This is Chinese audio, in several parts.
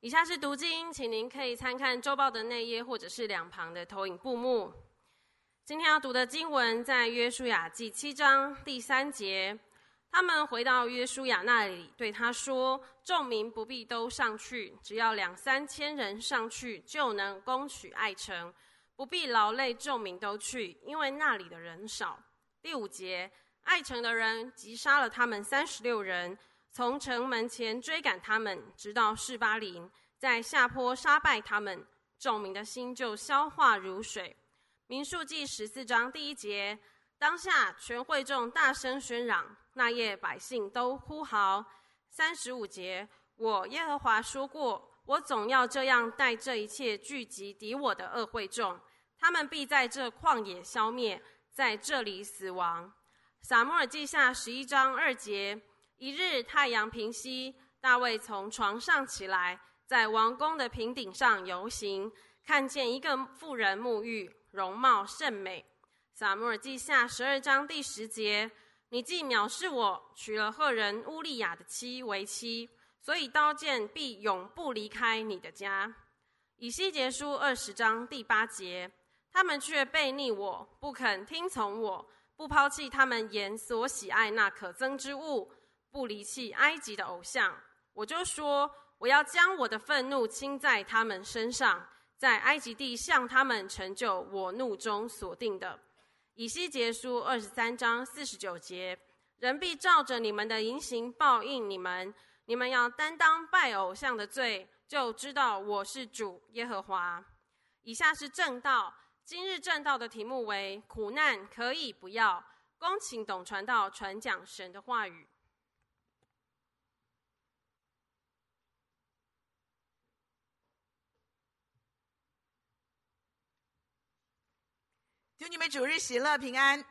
以下是读经，请您可以参看周报的内页或者是两旁的投影布幕。今天要读的经文在约书亚记七章第三节。他们回到约书亚那里，对他说：“众民不必都上去，只要两三千人上去，就能攻取爱城，不必劳累众民都去，因为那里的人少。”第五节，爱城的人击杀了他们三十六人，从城门前追赶他们，直到士巴林，在下坡杀败他们，众民的心就消化如水。民数记十四章第一节，当下全会众大声喧嚷。那夜百姓都呼号。三十五节，我耶和华说过，我总要这样待这一切聚集敌我的恶会众，他们必在这旷野消灭，在这里死亡。撒母耳记下十一章二节，一日太阳平西，大卫从床上起来，在王宫的平顶上游行，看见一个妇人沐浴，容貌甚美。撒母耳记下十二章第十节。你既藐视我，娶了赫人乌利亚的妻为妻，所以刀剑必永不离开你的家。以西结书二十章第八节，他们却悖逆我，不肯听从我，不抛弃他们眼所喜爱那可憎之物，不离弃埃及的偶像。我就说，我要将我的愤怒倾在他们身上，在埃及地向他们成就我怒中所定的。以西结书二十三章四十九节，人必照着你们的言行报应你们。你们要担当拜偶像的罪，就知道我是主耶和华。以下是正道，今日正道的题目为苦难可以不要。恭请董传道传讲神的话语。祝你们主日喜乐平安。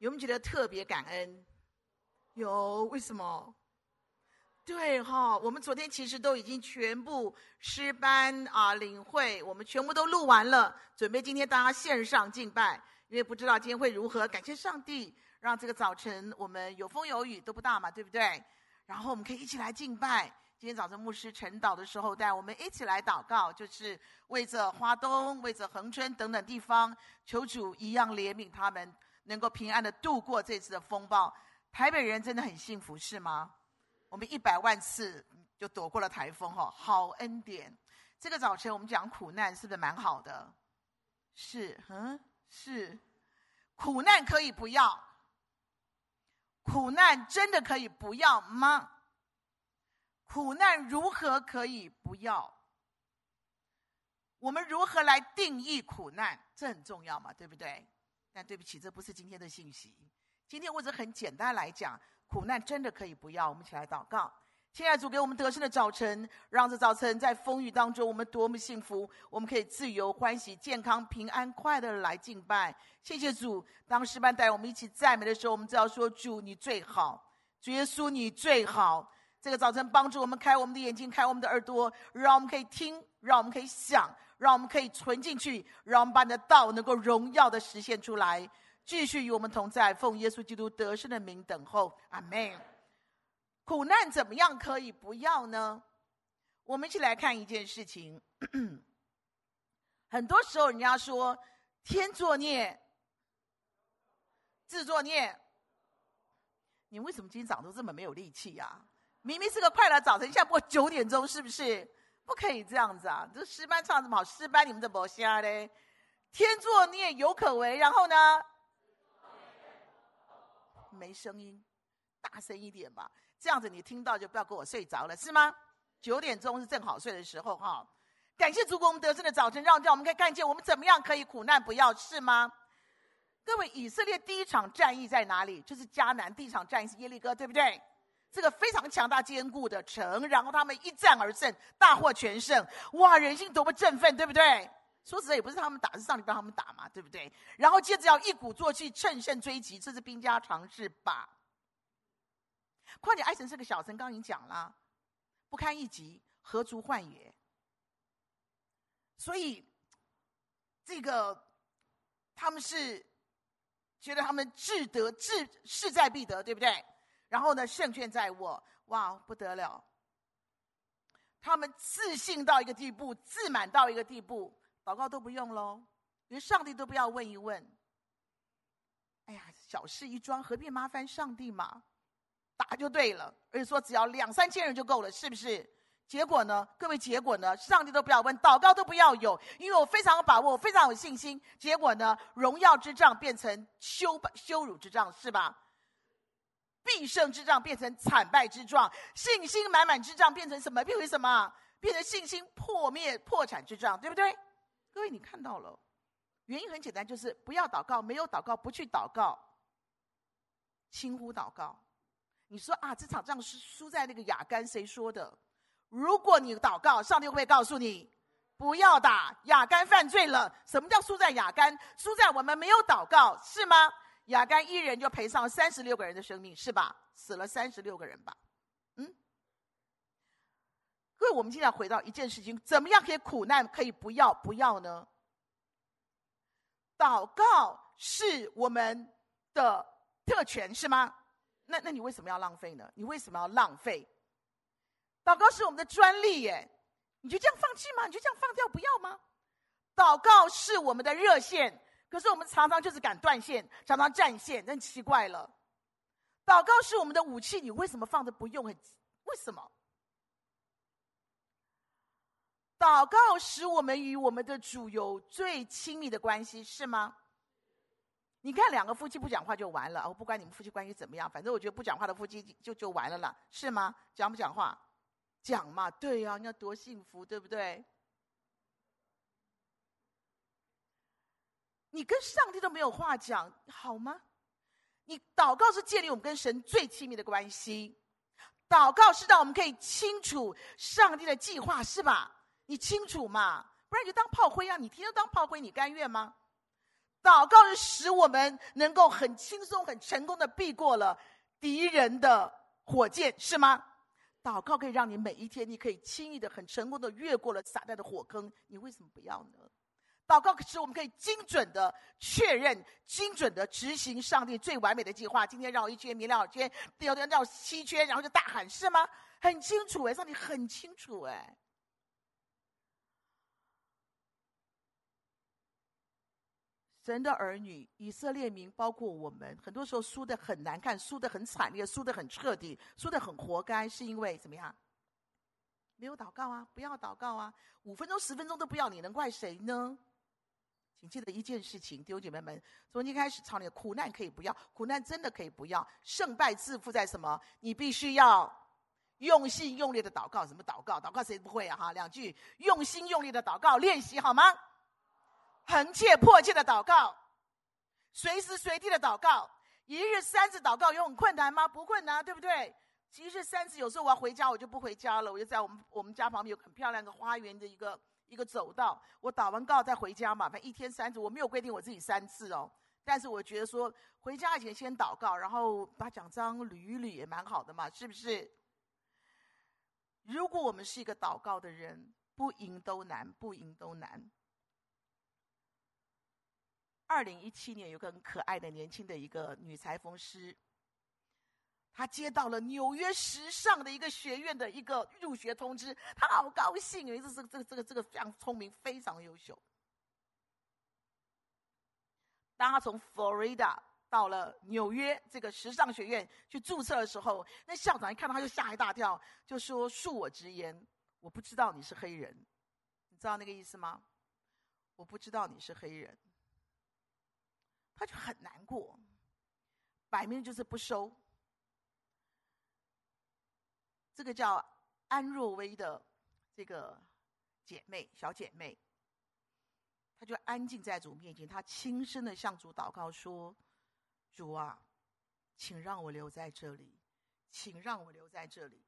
有没有觉得特别感恩？有，为什么？对哈，我们昨天其实都已经全部诗班啊领会，我们全部都录完了，准备今天大家线上敬拜。因为不知道今天会如何，感谢上帝让这个早晨我们有风有雨都不大嘛，对不对？然后我们可以一起来敬拜。今天早晨牧师晨祷的时候，带我们一起来祷告，就是为着花东、为着恒春等等地方，求主一样怜悯他们，能够平安的度过这次的风暴。台北人真的很幸福，是吗？我们一百万次就躲过了台风，哈，好恩典。这个早晨我们讲苦难，是不是蛮好的？是，嗯，是。苦难可以不要？苦难真的可以不要吗？苦难如何可以不要？我们如何来定义苦难？这很重要嘛，对不对？但对不起，这不是今天的信息。今天或者很简单来讲，苦难真的可以不要。我们一起来祷告，亲爱的主，给我们得胜的早晨，让这早晨在风雨当中，我们多么幸福！我们可以自由、欢喜、健康、平安、快乐的来敬拜。谢谢主，当诗班带我们一起赞美的时候，我们只要说：主，你最好；主耶稣，你最好。这个早晨，帮助我们开我们的眼睛，开我们的耳朵，让我们可以听，让我们可以想，让我们可以存进去，让我们把你的道能够荣耀的实现出来。继续与我们同在，奉耶稣基督得胜的名等候，阿门。苦难怎么样可以不要呢？我们一起来看一件事情。很多时候，人家说天作孽，自作孽。你为什么今天早上都这么没有力气呀？明明是个快乐早晨，现在播九点钟，是不是？不可以这样子啊！这诗班唱这么好，诗班你们怎么瞎嘞？天作孽犹可为，然后呢？没声音，大声一点吧，这样子你听到就不要给我睡着了，是吗？九点钟是正好睡的时候哈。感谢主，给我们得胜的早晨，让我们可以看见我们怎么样可以苦难不要，是吗？各位，以色列第一场战役在哪里？就是迦南第一场战役是耶利哥，对不对？这个非常强大坚固的城，然后他们一战而胜，大获全胜。哇，人心多么振奋，对不对？说实在，也不是他们打，是上帝帮他们打嘛，对不对？然后接着要一鼓作气，乘胜追击，这是兵家常事吧？况且艾城是个小城，刚刚已经讲了，不堪一击，何足患也？所以这个他们是觉得他们志得志势在必得，对不对？然后呢，胜券在握，哇，不得了！他们自信到一个地步，自满到一个地步，祷告都不用喽，连上帝都不要问一问。哎呀，小事一桩，何必麻烦上帝嘛？打就对了，而且说只要两三千人就够了，是不是？结果呢？各位，结果呢？上帝都不要问，祷告都不要有，因为我非常有把握，我非常有信心。结果呢？荣耀之杖变成羞羞辱之杖，是吧？必胜之仗变成惨败之状，信心满满之仗变成什么？变为什么？变成信心破灭破产之仗，对不对？各位，你看到了，原因很简单，就是不要祷告，没有祷告，不去祷告，轻忽祷告。你说啊，这场仗是输在那个亚干，谁说的？如果你祷告，上帝会不会告诉你不要打？亚干犯罪了。什么叫输在亚干？输在我们没有祷告，是吗？亚干一人就赔上三十六个人的生命，是吧？死了三十六个人吧？嗯。各位，我们现在回到一件事情：怎么样可以苦难可以不要不要呢？祷告是我们的特权，是吗？那那你为什么要浪费呢？你为什么要浪费？祷告是我们的专利耶，你就这样放弃吗？你就这样放掉不要吗？祷告是我们的热线，可是我们常常就是敢断线，常常占线，真奇怪了。祷告是我们的武器，你为什么放着不用？很为什么？祷告使我们与我们的主有最亲密的关系，是吗？你看两个夫妻不讲话就完了，我不管你们夫妻关系怎么样，反正我觉得不讲话的夫妻就就完了啦，是吗？讲不讲话？讲嘛，对呀、啊，你要多幸福，对不对？你跟上帝都没有话讲，好吗？你祷告是建立我们跟神最亲密的关系，祷告是让我们可以清楚上帝的计划，是吧？你清楚嘛？不然你就当炮灰啊！你天天当炮灰，你甘愿吗？祷告是使我们能够很轻松、很成功的避过了敌人的火箭，是吗？祷告可以让你每一天，你可以轻易的、很成功的越过了撒旦的火坑。你为什么不要呢？祷告使我们可以精准的确认、精准的执行上帝最完美的计划。今天绕一圈，明天绕二圈，第二天绕七圈，然后就大喊，是吗？很清楚哎，上帝很清楚哎。神的儿女，以色列民，包括我们，很多时候输的很难看，输的很惨烈，输的很彻底，输的很活该，是因为怎么样？没有祷告啊！不要祷告啊！五分钟、十分钟都不要，你能怪谁呢？请记得一件事情，弟兄姐妹们，从今开始，操练苦难可以不要，苦难真的可以不要。胜败自负在什么？你必须要用心用力的祷告。什么祷告？祷告谁不会啊？哈，两句，用心用力的祷告，练习好吗？横切迫切的祷告，随时随地的祷告，一日三次祷告有很困难吗？不困难，对不对？其实三次，有时候我要回家，我就不回家了，我就在我们我们家旁边有很漂亮的花园的一个一个走道，我祷完告再回家嘛。反正一天三次，我没有规定我自己三次哦。但是我觉得说回家以前先祷告，然后把奖章捋一捋也蛮好的嘛，是不是？如果我们是一个祷告的人，不赢都难，不赢都难。二零一七年，有个很可爱的年轻的一个女裁缝师，他接到了纽约时尚的一个学院的一个入学通知，他好高兴，因为这是这个这个这个非常聪明，非常优秀。当他从佛罗里达到了纽约这个时尚学院去注册的时候，那校长一看到他就吓一大跳，就说：“恕我直言，我不知道你是黑人，你知道那个意思吗？我不知道你是黑人。”他就很难过，摆明就是不收。这个叫安若薇的这个姐妹，小姐妹，她就安静在主面前，她轻声的向主祷告说：“主啊，请让我留在这里，请让我留在这里。”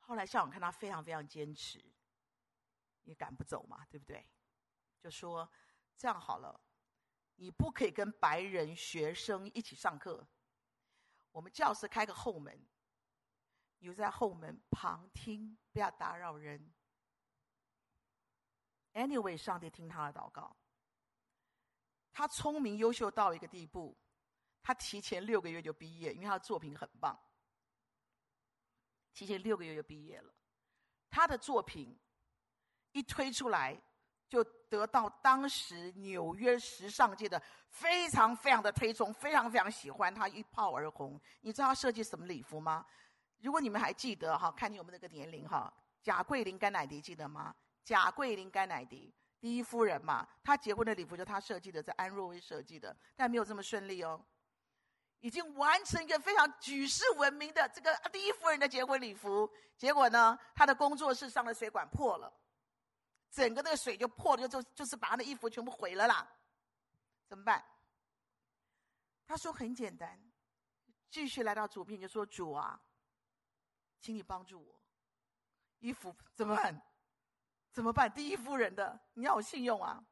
后来校长看她非常非常坚持。也赶不走嘛，对不对？就说这样好了，你不可以跟白人学生一起上课。我们教室开个后门，你就在后门旁听，不要打扰人。Anyway，上帝听他的祷告。他聪明优秀到一个地步，他提前六个月就毕业，因为他的作品很棒。提前六个月就毕业了，他的作品一推出来，就得到当时纽约时尚界的非常非常的推崇，非常非常喜欢他，一炮而红。你知道他设计什么礼服吗？如果你们还记得哈，看你有没有那个年龄哈，贾桂琳甘乃迪记得吗？贾桂琳甘乃迪第一夫人嘛，她结婚的礼服就是她设计的，在安若薇设计的，但没有这么顺利哦。已经完成一个非常举世闻名的这个第一夫人的结婚礼服，结果呢，她的工作室上的水管破了，整个那个水就破了，就就就是把他的衣服全部毁了啦，怎么办？他说很简单，继续来到主聘就说主啊，请你帮助我，衣服怎么办？怎么办？第一夫人的，你要有信用啊。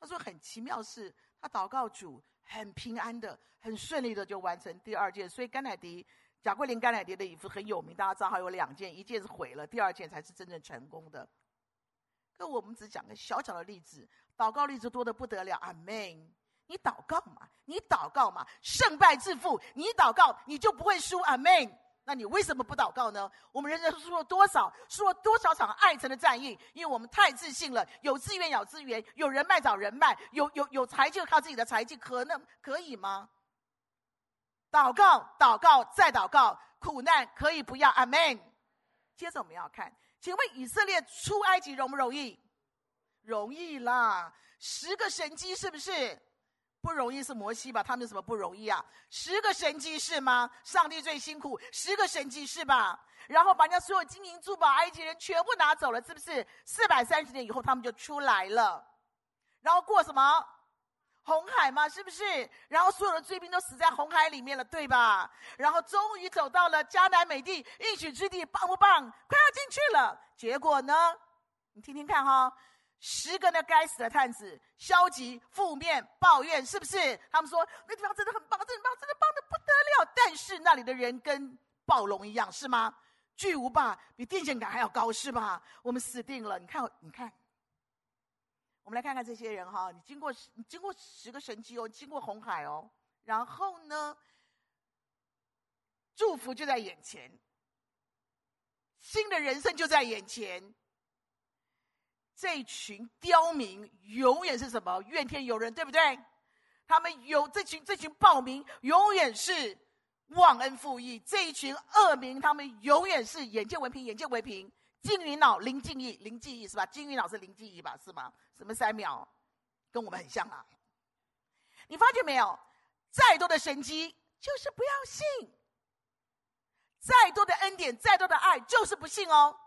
他说很奇妙是，他祷告主。很平安的，很顺利的就完成第二件，所以甘乃迪、贾桂林甘乃迪的衣服很有名，大家知道还有两件，一件是毁了，第二件才是真正成功的。我们只讲个小小的例子，祷告例子多得不得了，阿门。你祷告嘛，你祷告嘛，胜败自负，你祷告你就不会输，阿门。那你为什么不祷告呢？我们人生输了多少，输了多少场爱城的战役？因为我们太自信了，有资源有资源，有人脉找人脉，有有有才就靠自己的才气，可能可以吗？祷告，祷告，再祷告，苦难可以不要，阿门。接着我们要看，请问以色列出埃及容不容易？容易啦，十个神迹是不是？不容易是摩西吧？他们有什么不容易啊？十个神迹是吗？上帝最辛苦，十个神迹是吧？然后把人家所有金银珠宝、埃及人全部拿走了，是不是？四百三十年以后，他们就出来了。然后过什么？红海嘛，是不是？然后所有的追兵都死在红海里面了，对吧？然后终于走到了迦南美地应许之地，棒不棒？快要进去了。结果呢？你听听看哈。十个那该死的探子，消极、负面、抱怨，是不是？他们说那地方真的很棒，真的很棒，真的棒的不得了。但是那里的人跟暴龙一样，是吗？巨无霸比电线杆还要高，是吧？我们死定了。你看，你看，我们来看看这些人哈。你经过，你经过十个神迹哦，经过红海哦，然后呢，祝福就在眼前，新的人生就在眼前。这群刁民永远是什么？怨天尤人，对不对？他们有这群这群暴民，永远是忘恩负义；这一群恶民，他们永远是眼见为凭，眼见为凭。金鱼脑林静仪，林静仪是吧？金鱼脑是林静仪吧？是吗？什么三秒，跟我们很像啊！你发觉没有？再多的神迹，就是不要信；再多的恩典，再多的爱，就是不信哦。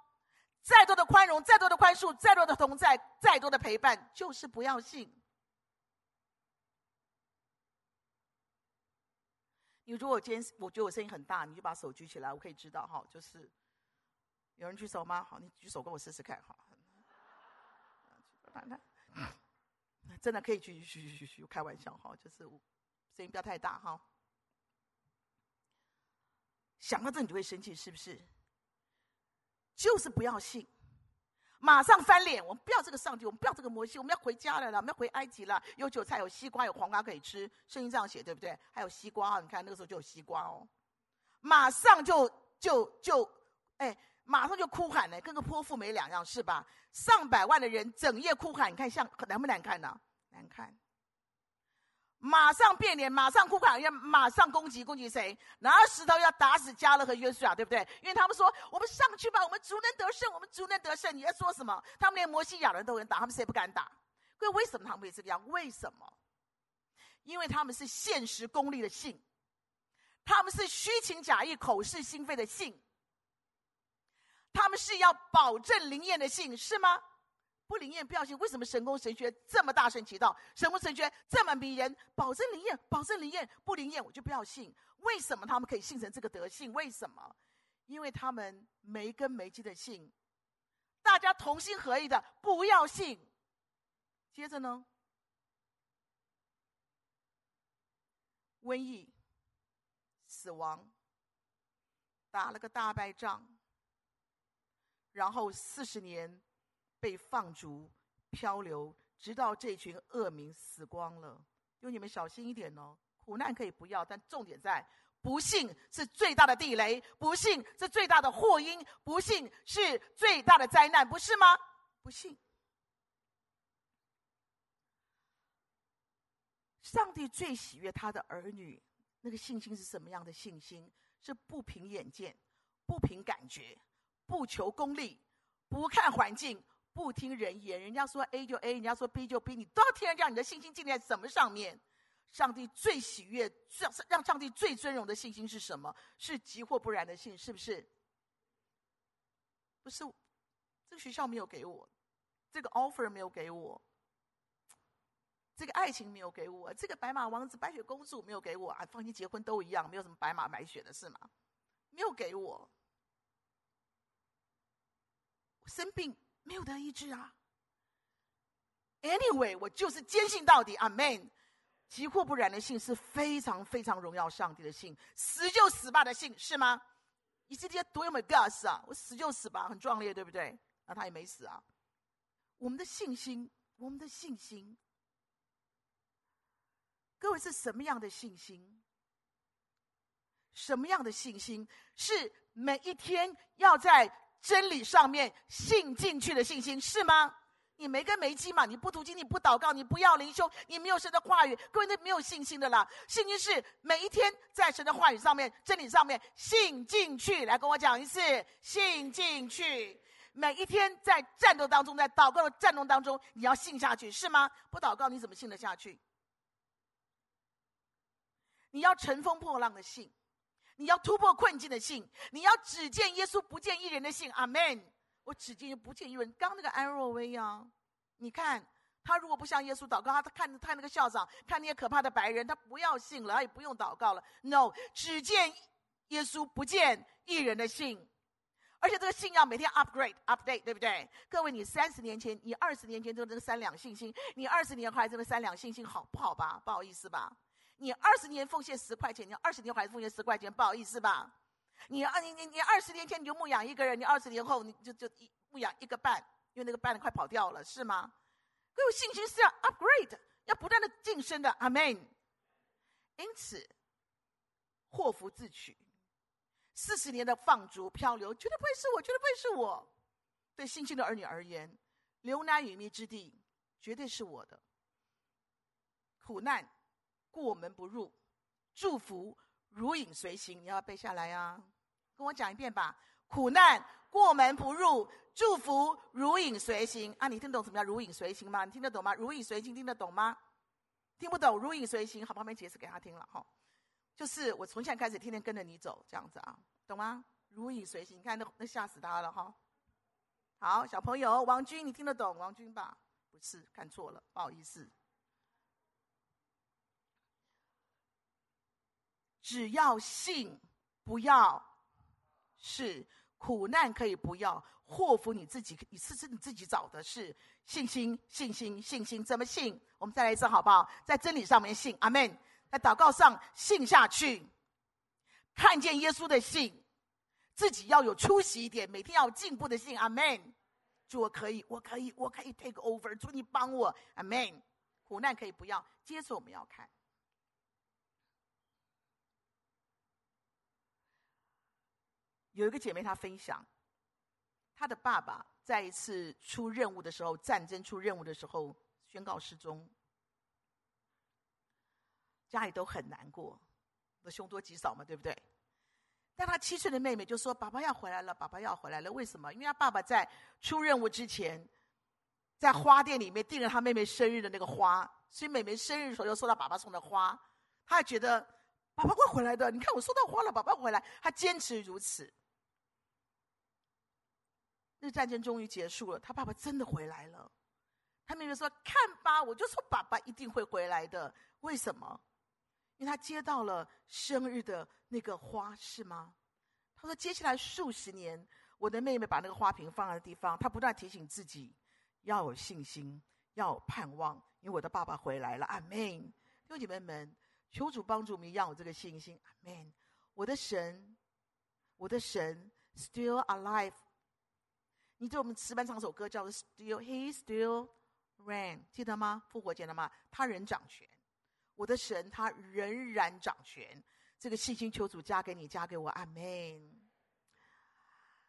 再多的宽容，再多的宽恕，再多的同在，再多的陪伴，就是不要信。你如果今天我觉得我声音很大，你就把手举起来，我可以知道哈。就是有人举手吗？好，你举手跟我试试看哈。真的可以举举举举举，开玩笑哈，就是声音不要太大哈。想到这你就会生气，是不是？就是不要信，马上翻脸。我们不要这个上帝，我们不要这个摩西，我们要回家来了，我们要回埃及了。有韭菜，有西瓜，有黄瓜可以吃。圣经这样写，对不对？还有西瓜，你看那个时候就有西瓜哦。马上就就就，哎，马上就哭喊了，跟个泼妇没两样，是吧？上百万的人整夜哭喊，你看像难不难看呢？难看。马上变脸，马上哭喊，要马上攻击，攻击谁？拿石头要打死加勒和约书亚，对不对？因为他们说：“我们上去吧，我们足能得胜，我们足能得胜。”你在说什么？他们连摩西亚人都能打，他们谁不敢打？为为什么他们会这个样？为什么？因为他们是现实功利的性，他们是虚情假意、口是心非的性，他们是要保证灵验的信，是吗？不灵验不要信，为什么神功神学这么大声祈祷？神功神学这么迷人，保证灵验，保证灵验，不灵验我就不要信。为什么他们可以信成这个德性？为什么？因为他们没根没基的信，大家同心合意的不要信。接着呢，瘟疫、死亡，打了个大败仗，然后四十年。被放逐、漂流，直到这群恶民死光了。用你们小心一点哦，苦难可以不要，但重点在不幸是最大的地雷，不幸是最大的祸因，不幸是最大的灾难，不是吗？不幸。上帝最喜悦他的儿女，那个信心是什么样的信心？是不凭眼见，不凭感觉，不求功利，不看环境，不听人言。人家说 A 就 A，人家说 B 就 B，你都要听人讲。你的信心建立在什么上面？上帝最喜悦、让让上帝最尊荣的信心是什么？是急或不然的信，是不是？不是，这个学校没有给我，这个 offer 没有给我。这个爱情没有给我，这个白马王子、白雪公主没有给我啊！放心，结婚都一样，没有什么白马白雪的是吗？没有给，我生病没有得医治啊。Anyway，我就是坚信到底，Amen。急或不然的信是非常非常荣耀上帝的信，死就死吧的信是吗？以色列多有没 gas 啊？我死就死吧，很壮烈，对不对？那他也没死啊。我们的信心，我们的信心。各位是什么样的信心？什么样的信心是每一天要在真理上面信进去的信心，是吗？你没根没基嘛？你不读经，你不祷告，你不要灵修，你没有神的话语，各位那没有信心的啦。信心是每一天在神的话语上面、真理上面信进去。来跟我讲一次，信进去。每一天在战斗当中，在祷告的战斗当中，你要信下去，是吗？不祷告，你怎么信得下去？你要乘风破浪的信，你要突破困境的信，你要只见耶稣不见一人的信。阿门。我只见不见一人。刚那个安若威啊，你看他如果不向耶稣祷告，他看他那个校长，看那些可怕的白人，他不要信了，他也不用祷告了。No，只见耶稣不见一人的信，而且这个信要每天 upgrade update，对不对？各位，你三十年前，你二十年前就这个三两信心，你二十年后还这个三两信心，好不好吧？不好意思吧？你二十年奉献十块钱，你二十年还奉献十块钱，不好意思吧？你二你你你二十年前你就牧养一个人，你二十年后你就就一牧养一个半，因为那个半快跑掉了，是吗？各位信心是要 upgrade，要不断的晋升的，阿门。因此，祸福自取，四十年的放逐漂流，绝对不会是我，绝对不会是我。对信心的儿女而言，流奶与蜜之地，绝对是我的。苦难。过门不入，祝福如影随形。你要背下来啊，跟我讲一遍吧。苦难过门不入，祝福如影随形啊！你听懂什么叫如影随形吗？你听得懂吗？如影随形听得懂吗？听不懂，如影随形，好，旁边解释给他听了哈。就是我从现在开始天天跟着你走，这样子啊，懂吗？如影随形，你看那那吓死他了哈。好，小朋友，王军，你听得懂王军吧？不是，看错了，不好意思。只要信，不要是苦难可以不要，祸福你自己，你是是你自己找的，是信心，信心，信心，怎么信？我们再来一次好不好？在真理上面信，阿门。在祷告上信下去，看见耶稣的信，自己要有出息一点，每天要有进步的信，阿门。主，我可以，我可以，我可以 take over，主你帮我，阿门。苦难可以不要，接着我们要看。有一个姐妹，她分享，她的爸爸在一次出任务的时候，战争出任务的时候宣告失踪，家里都很难过，那凶多吉少嘛，对不对？但她七岁的妹妹就说：“爸爸要回来了，爸爸要回来了。”为什么？因为她爸爸在出任务之前，在花店里面订了她妹妹生日的那个花，所以妹妹生日的时候又收到爸爸送的花，她还觉得爸爸会回来的。你看我收到花了，爸爸回来，她坚持如此。那战争终于结束了，他爸爸真的回来了。他妹妹说：“看吧，我就说爸爸一定会回来的。为什么？因为他接到了生日的那个花，是吗？”他说：“接下来数十年，我的妹妹把那个花瓶放在地方，她不断提醒自己要有信心，要有盼望，因为我的爸爸回来了。”阿门。弟兄姐妹们，求主帮助我们要有这个信心。阿门。我的神，我的神，still alive。你对我们诗班唱首歌，叫做 Still He Still Reign，记得吗？复活节了吗？他仍掌权。我的神他仍然掌权。这个信心求主加给你，加给我，阿门。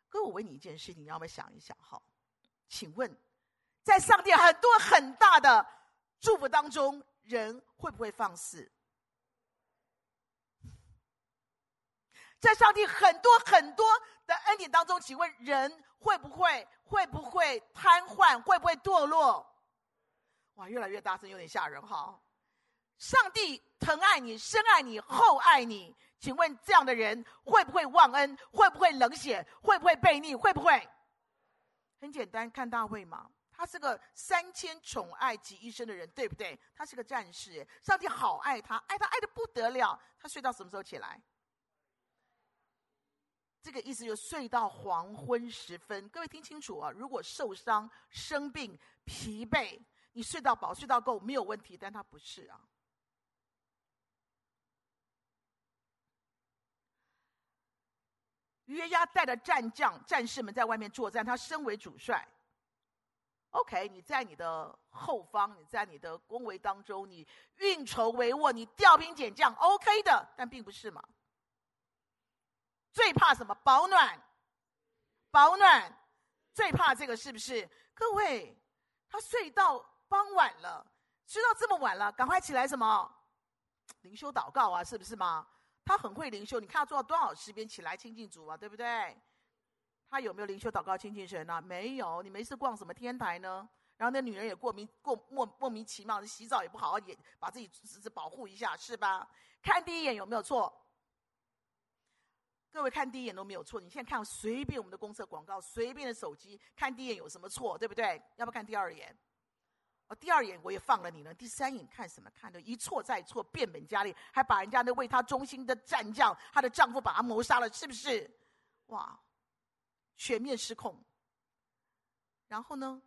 哥，我问你一件事，你要不要想一想？哈，请问，在上帝很多很大的祝福当中，人会不会放肆？在上帝很多很多的恩典当中，请问人会不会会不会瘫痪？会不会堕落？哇，越来越大声，有点吓人哈！上帝疼爱你，深爱你，厚爱你。请问这样的人会不会忘恩？会不会冷血？会不会悖逆？会不会？很简单，看大卫嘛，他是个三千宠爱集一身的人，对不对？他是个战士，上帝好爱他，爱他爱得不得了。他睡到什么时候起来？这个意思就睡到黄昏时分。各位听清楚啊！如果受伤、生病、疲惫，你睡到饱、睡到够没有问题，但他不是啊。约押带着战将、战士们在外面作战，他身为主帅。OK，你在你的后方，你在你的宫围当中，你运筹帷幄，你调兵遣将，OK 的，但并不是嘛。最怕什么？保暖，保暖，最怕这个是不是？各位，他睡到傍晚了，睡到这么晚了，赶快起来什么？灵修祷告啊，是不是吗？他很会灵修，你看他做了多少诗篇起来亲近主啊，对不对？他有没有灵修祷告亲近神呢、啊？没有，你没事逛什么天台呢？然后那女人也过名过莫莫名其妙的洗澡也不好好也把自己只是保护一下是吧？看第一眼有没有错？各位看第一眼都没有错。你现在看随便我们的公厕广告，随便的手机看第一眼有什么错？对不对？要不看第二眼？哦，第二眼我也放了你了。第三眼看什么？看的一错再错，变本加厉，还把人家那为他忠心的战将，她的丈夫把她谋杀了，是不是？哇，全面失控。然后呢，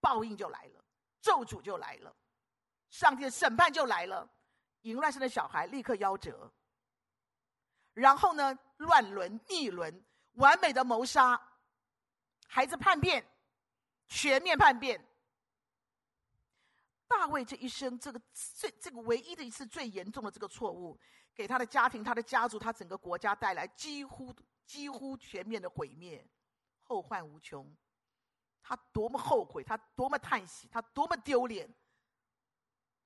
报应就来了，咒诅就来了，上帝的审判就来了。淫乱生的小孩立刻夭折。然后呢，乱伦逆伦，完美的谋杀，孩子叛变，全面叛变。大卫这一生，这个最这个唯一的一次最严重的这个错误，给他的家庭、他的家族、他整个国家带来几乎几乎全面的毁灭，后患无穷。他多么后悔，他多么叹息，他多么丢脸，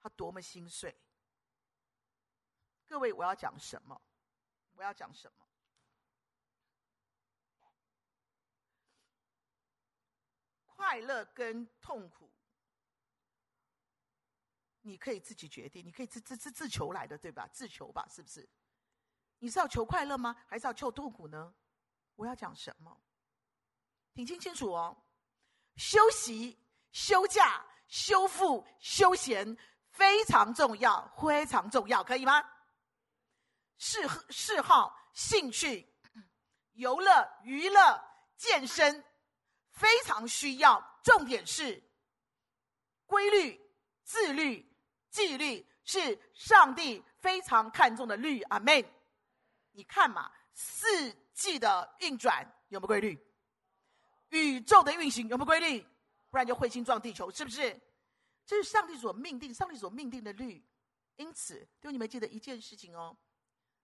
他多么心碎。各位，我要讲什么？我要讲什么？快乐跟痛苦。你可以自己决定，你可以自自自自求来的，对吧？自求吧，是不是？你是要求快乐吗？还是要求痛苦呢？我要讲什么？听清清楚哦。休息、休假、修复、休闲非常重要，非常重要，可以吗？嗜嗜好、兴趣、游乐、娱乐、健身非常需要，重点是规律、自律。纪律是上帝非常看重的律，阿门。你看嘛，四季的运转有没有规律？宇宙的运行有没有规律？不然就彗星撞地球，是不是？这是上帝所命定，上帝所命定的律。因此，就你们记得一件事情哦：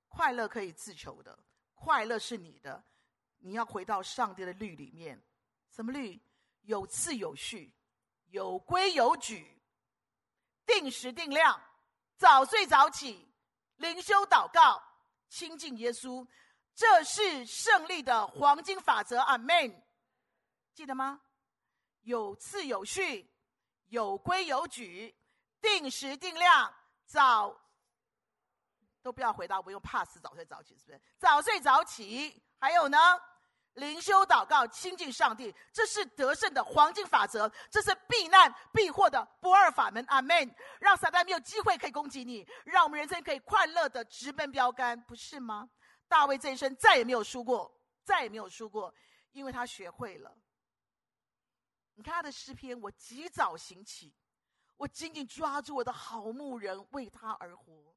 快乐可以自求的，快乐是你的，你要回到上帝的律里面。什么律？有次有序，有规有矩。定时定量，早睡早起，灵修祷告，亲近耶稣，这是胜利的黄金法则。阿门。记得吗？有次有序，有规有矩，定时定量，早都不要回答，不用怕死，早睡早起，是不是？早睡早起，还有呢？灵修祷告，亲近上帝，这是得胜的黄金法则，这是避难避祸的不二法门。阿门！让撒旦没有机会可以攻击你，让我们人生可以快乐的直奔标杆，不是吗？大卫这一生再也没有输过，再也没有输过，因为他学会了。你看他的诗篇，我及早行起，我紧紧抓住我的好牧人，为他而活，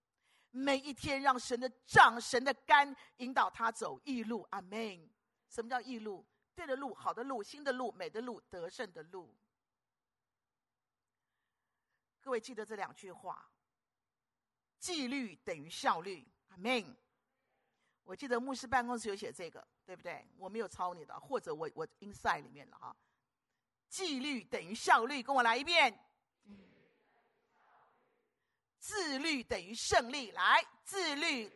每一天让神的杖、神的竿引导他走义路。阿门。什么叫义路？对的路，好的路，新的路，美的路，得胜的路。各位记得这两句话：纪律等于效率。阿门。我记得牧师办公室有写这个，对不对？我没有抄你的，或者我我 inside 里面了哈。纪律等于效率，跟我来一遍。自律等于胜利，来，自律。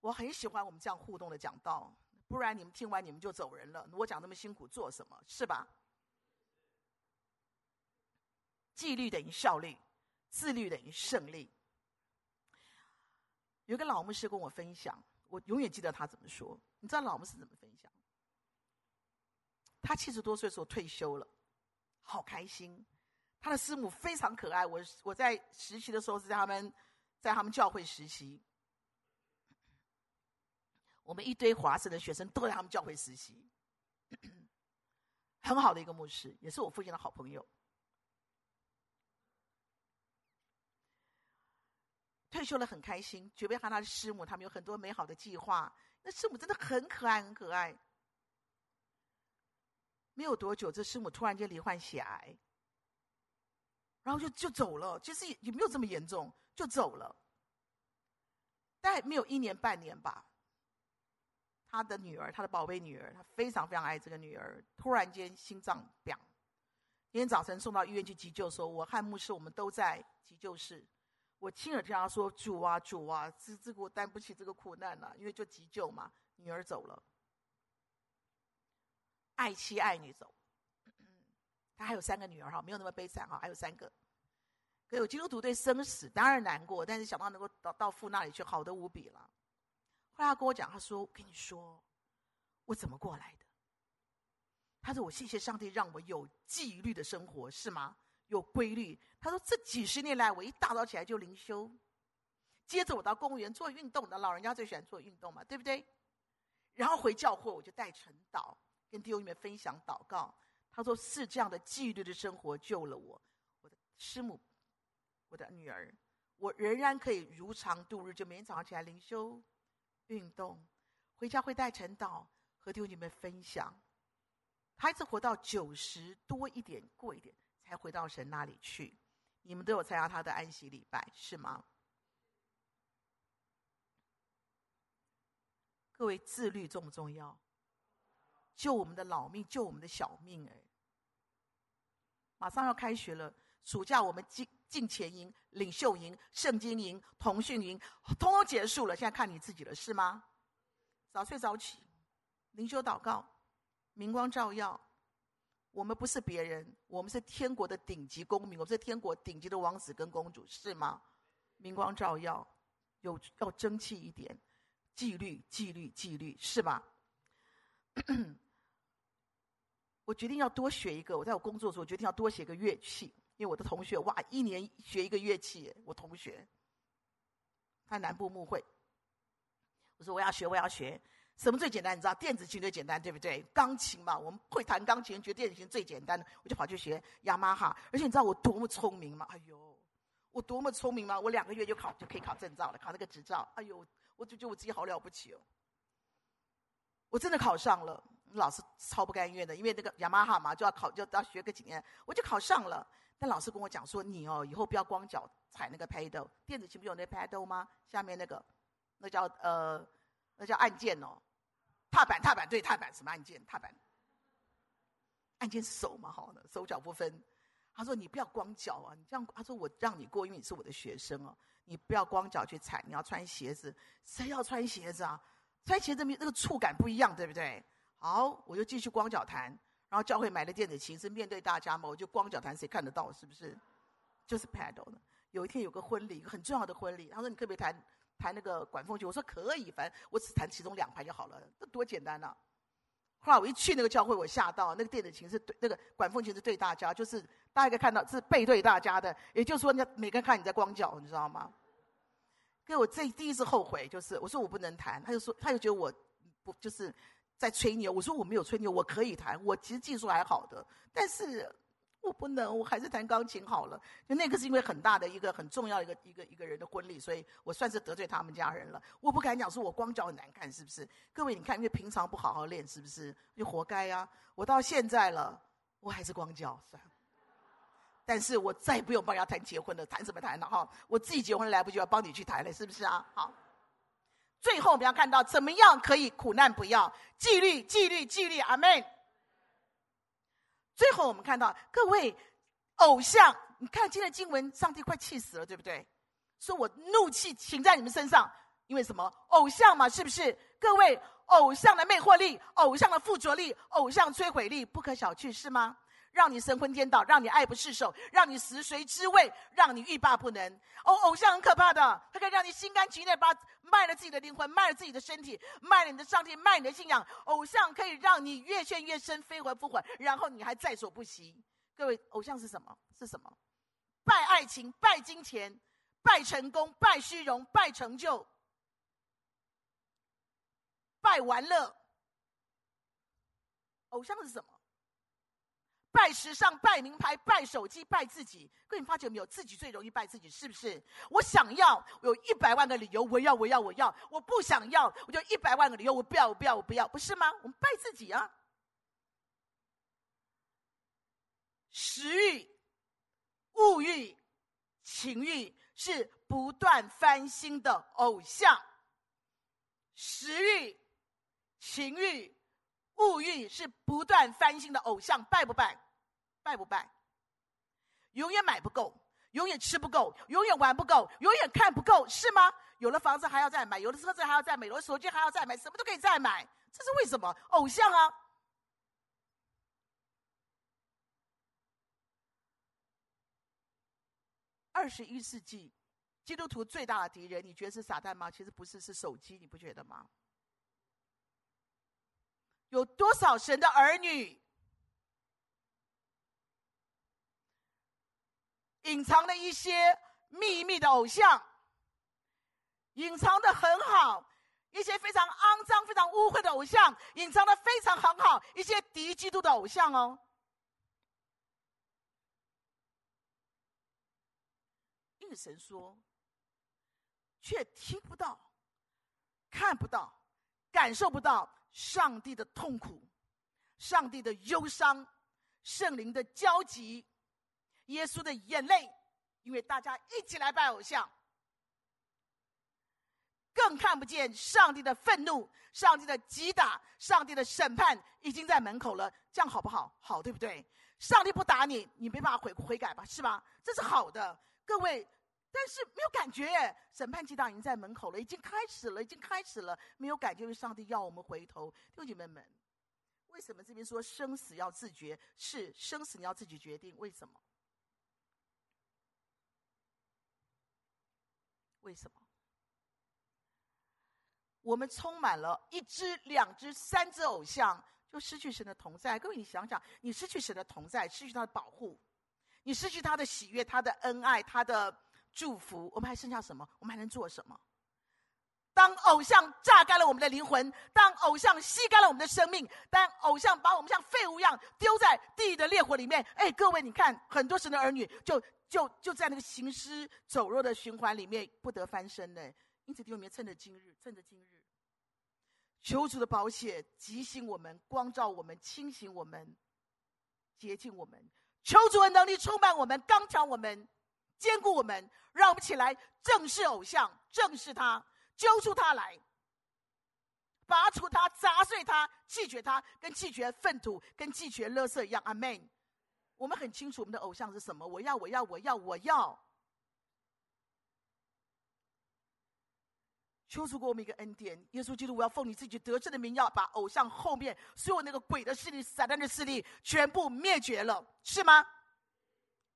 我很喜欢我们这样互动的讲道，不然你们听完你们就走人了。我讲那么辛苦做什么？是吧？纪律等于效率，自律等于胜利。有个老牧师跟我分享，我永远记得他怎么说。你知道老牧师怎么分享？他七十多岁时候退休了，好开心。他的师母非常可爱。我我在实习的时候是在他们，在他们教会实习。我们一堆华神的学生都在他们教会实习，很好的一个牧师，也是我父亲的好朋友。退休了很开心，准备和他的师母，他们有很多美好的计划。那师母真的很可爱，很可爱。没有多久，这师母突然间罹患血癌。然后就就走了，其实也也没有这么严重，就走了。大概没有一年半年吧，他的女儿，他的宝贝女儿，他非常非常爱这个女儿，突然间心脏病。今天早晨送到医院去急救的时候，我和牧师我们都在急救室，我亲耳听他说：“主啊，主啊，这这个我担不起这个苦难了，因为就急救嘛，女儿走了，爱妻爱女走。”他还有三个女儿哈，没有那么悲惨哈，还有三个。可有基督徒对生死当然难过，但是想到能够到到父那里去，好的无比了。后来他跟我讲，他说：“我跟你说，我怎么过来的？”他说：“我谢谢上帝让我有纪律的生活，是吗？有规律。”他说：“这几十年来，我一大早起来就灵修，接着我到公园做运动的，老人家最喜欢做运动嘛，对不对？然后回教会，我就带晨祷，跟弟兄们分享祷告。”他说：“是这样的纪律的生活救了我，我的师母，我的女儿，我仍然可以如常度日。就每天早上起来灵修、运动，回家会带晨祷，和弟兄姐妹分享。他一直活到九十多一点过一点，才回到神那里去。你们都有参加他的安息礼拜，是吗？各位，自律重不重要？救我们的老命，救我们的小命，哎。”马上要开学了，暑假我们进进前营、领袖营、圣经营、童训营，通通结束了。现在看你自己了，是吗？早睡早起，灵修祷告，明光照耀。我们不是别人，我们是天国的顶级公民，我们是天国顶级的王子跟公主，是吗？明光照耀，有要争气一点，纪律、纪律、纪律，是吧？我决定要多学一个。我在我工作的时候，我决定要多学个乐器，因为我的同学哇，一年学一个乐器。我同学，他南部牧会，我说我要学，我要学。什么最简单？你知道，电子琴最简单，对不对？钢琴嘛，我们会弹钢琴，觉得电子琴最简单的，我就跑去学雅马哈。而且你知道我多么聪明吗？哎呦，我多么聪明吗？我两个月就考就可以考证照了，考那个执照。哎呦，我就觉得我自己好了不起哦。我真的考上了。老师超不甘愿的，因为那个雅马哈嘛，就要考，就要学个几年，我就考上了。但老师跟我讲说：“你哦，以后不要光脚踩那个 pedal，电子琴不有那 pedal 吗？下面那个，那叫呃，那叫按键哦，踏板，踏板，对，踏板什么按键？踏板，按键手嘛，好的，手脚不分。”他说：“你不要光脚啊，你这样。”他说：“我让你过，因为你是我的学生哦，你不要光脚去踩，你要穿鞋子。谁要穿鞋子啊？穿鞋子没那个触感不一样，对不对？”好，我就继续光脚弹，然后教会买了电子琴，是面对大家嘛，我就光脚弹，谁看得到？是不是？就是 pedal 的。有一天有个婚礼，一个很重要的婚礼，他说你可不可以弹弹那个管风琴？我说可以，反正我只弹其中两排就好了，那多简单呐、啊。后来我一去那个教会，我吓到，那个电子琴是对，那个管风琴是对大家，就是大家可以看到是背对大家的，也就是说，人家每个人看你在光脚，你知道吗？给我这第一次后悔，就是我说我不能弹，他就说他就觉得我不就是。在吹牛，我说我没有吹牛，我可以弹，我其实技术还好的，但是我不能，我还是弹钢琴好了。就那个是因为很大的一个很重要的一个一个一个人的婚礼，所以我算是得罪他们家人了。我不敢讲说我光脚很难看，是不是？各位你看，因为平常不好好练，是不是？就活该呀、啊！我到现在了，我还是光脚，算了。但是我再也不用帮人家谈结婚了，谈什么谈了哈？我自己结婚来不及，要帮你去谈了，是不是啊？好。最后我们要看到，怎么样可以苦难不要？纪律，纪律，纪律，阿门。最后我们看到各位偶像，你看今天的经文，上帝快气死了，对不对？说我怒气倾在你们身上，因为什么？偶像嘛，是不是？各位，偶像的魅惑力，偶像的附着力，偶像摧毁力，不可小觑，是吗？让你神魂颠倒，让你爱不释手，让你食髓知味，让你欲罢不能。偶偶像很可怕的，它可以让你心甘情愿把卖了自己的灵魂，卖了自己的身体，卖了你的上帝，卖你的信仰。偶像可以让你越陷越深，飞蛾扑火，然后你还在所不惜。各位，偶像是什么？是什么？拜爱情，拜金钱，拜成功，拜虚荣，拜成就，拜玩乐。偶像是什么？拜时尚，拜名牌，拜手机，拜自己。各位，你发觉没有？自己最容易拜自己，是不是？我想要，有一百万个理由，我要，我要，我要。我不想要，我就一百万个理由，我不要，我不要，我不要，不是吗？我们拜自己啊。食欲、物欲、情欲是不断翻新的偶像。食欲、情欲、物欲是不断翻新的偶像，拜不拜？拜不拜？永远买不够，永远吃不够，永远玩不够，永远看不够，是吗？有了房子还要再买，有了车子还要再买，有了手机还要再买，什么都可以再买，这是为什么？偶像啊！二十一世纪，基督徒最大的敌人，你觉得是撒旦吗？其实不是，是手机，你不觉得吗？有多少神的儿女？隐藏了一些秘密的偶像，隐藏的很好，一些非常肮脏、非常污秽的偶像，隐藏的非常很好，一些敌基督的偶像哦。因为神说，却听不到、看不到、感受不到上帝的痛苦、上帝的忧伤、圣灵的焦急。耶稣的眼泪，因为大家一起来拜偶像，更看不见上帝的愤怒、上帝的击打、上帝的审判已经在门口了。这样好不好？好，对不对？上帝不打你，你没办法悔悔改吧？是吧？这是好的，各位。但是没有感觉耶，审判击打已经在门口了，已经开始了，已经开始了。没有感觉，因为上帝要我们回头。弟兄姐妹们，为什么这边说生死要自觉？是生死你要自己决定，为什么？为什么？我们充满了一只、两只、三只偶像，就失去神的同在。各位，你想想，你失去神的同在，失去他的保护，你失去他的喜悦、他的恩爱、他的祝福，我们还剩下什么？我们还能做什么？当偶像榨干了我们的灵魂，当偶像吸干了我们的生命，当偶像把我们像废物一样丢在地狱的烈火里面，哎，各位，你看，很多神的儿女就。就就在那个行尸走肉的循环里面不得翻身呢。因此，弟兄们，趁着今日，趁着今日，求主的宝血提醒我们、光照我们、清醒我们、洁净我们。求主的能力充满我们、刚强我们、坚固我们，让我们起来正视偶像，正视他，揪出他来，拔除他，砸碎他，拒绝他，跟拒绝粪土、跟拒绝垃圾一样。阿门。我们很清楚，我们的偶像是什么？我要，我要，我要，我要。求主给我们一个恩典，耶稣基督，我要奉你自己得胜的名，要把偶像后面所有那个鬼的势力、撒旦的势力全部灭绝了，是吗？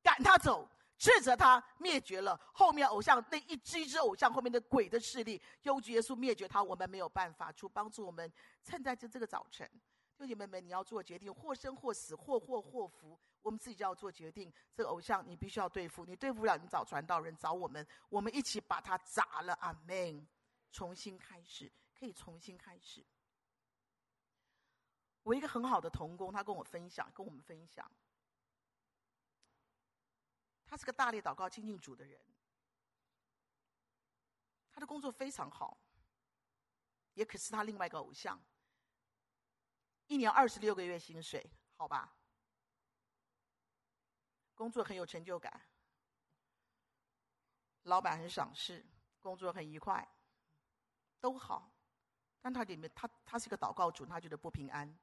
赶他走，斥责他，灭绝了后面偶像那一只一只偶像后面的鬼的势力，求主耶稣灭绝他，我们没有办法。主帮助我们，趁在这这个早晨。弟兄妹妹，你要做决定，或生或死，或祸或福，我们自己就要做决定。这个偶像你必须要对付，你对付不了，你找传道人，找我们，我们一起把它砸了。阿门。重新开始，可以重新开始。我一个很好的童工，他跟我分享，跟我们分享，他是个大力祷告、亲近主的人，他的工作非常好，也可是他另外一个偶像。一年二十六个月薪水，好吧？工作很有成就感，老板很赏识，工作很愉快，都好，但他里面他他是个祷告主，他觉得不平安，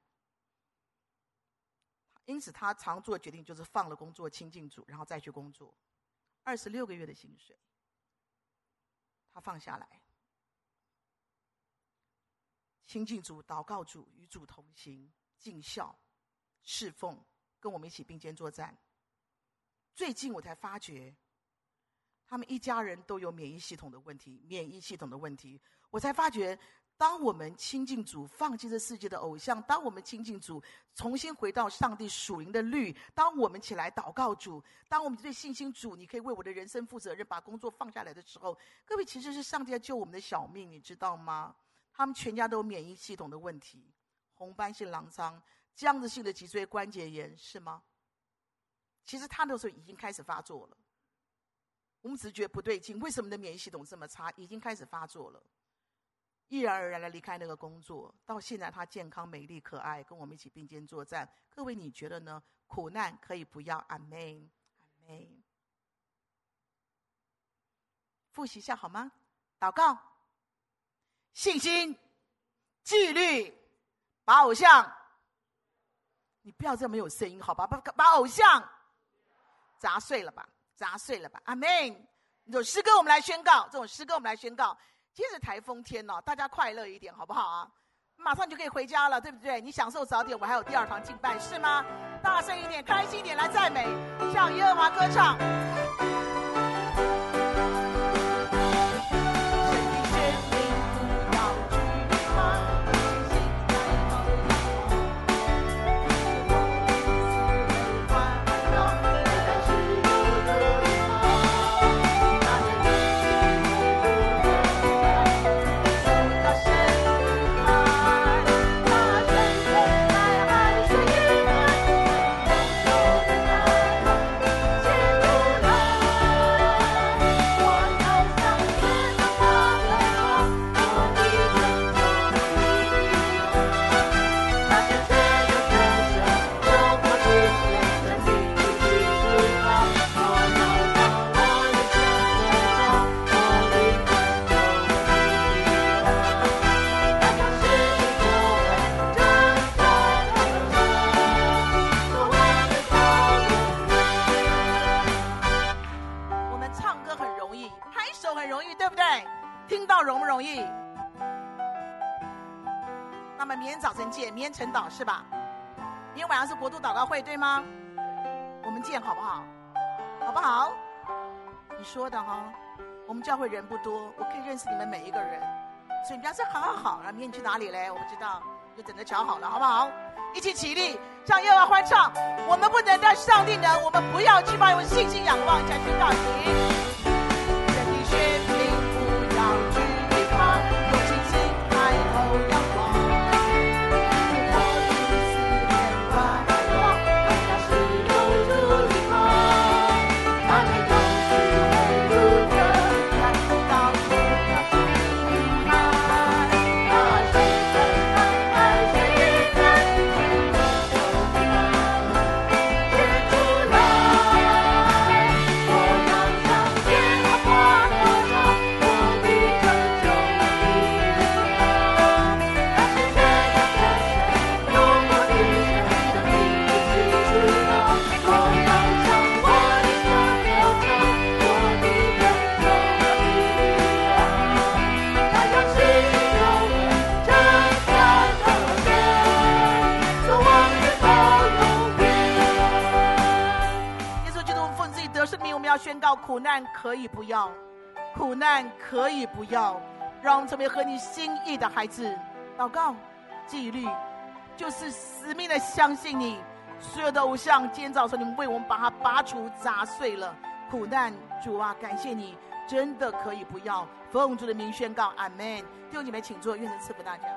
因此他常做的决定就是放了工作亲近主，然后再去工作，二十六个月的薪水，他放下来，亲近主，祷告主，与主同行，尽孝，侍奉，跟我们一起并肩作战。最近我才发觉，他们一家人都有免疫系统的问题，免疫系统的问题。我才发觉，当我们亲近主，放弃这世界的偶像；当我们亲近主，重新回到上帝属灵的律；当我们起来祷告主；当我们对信心主，你可以为我的人生负责任，把工作放下来的时候，各位其实是上帝在救我们的小命，你知道吗？他们全家都有免疫系统的问题，红斑性狼疮、僵直性的脊椎关节炎，是吗？其实他那时候已经开始发作了，我们只觉得不对劲，为什么你的免疫系统这么差？已经开始发作了，毅然而然的离开那个工作，到现在他健康、美丽、可爱，跟我们一起并肩作战。各位你觉得呢？苦难可以不要，阿妹，阿妹。复习一下好吗？祷告、信心、纪律，把偶像，你不要这么没有声音，好吧？把把偶像。砸碎了吧，砸碎了吧，阿门！这种诗歌我们来宣告，这种诗歌我们来宣告。接着台风天哦，大家快乐一点好不好啊？马上就可以回家了，对不对？你享受早点，我还有第二堂敬拜，是吗？大声一点，开心一点，来赞美，向耶和华歌唱。会，对吗？我们见好不好？好不好？你说的哈。我们教会人不多，我可以认识你们每一个人，所以你要说好好好。然后明天你去哪里嘞？我不知道，就等着瞧好了，好不好？一起起立，向耶和华欢唱。我们不能让上帝能，我们不要惧怕，用信心仰望，将宣告起。特别合你心意的孩子。祷告、纪律，就是死命的相信你。所有的偶像，今天早上你们为我们把它拔除、砸碎了。苦难，主啊，感谢你，真的可以不要。奉主的名宣告，阿门。弟兄姐妹，请坐，愿神赐福大家。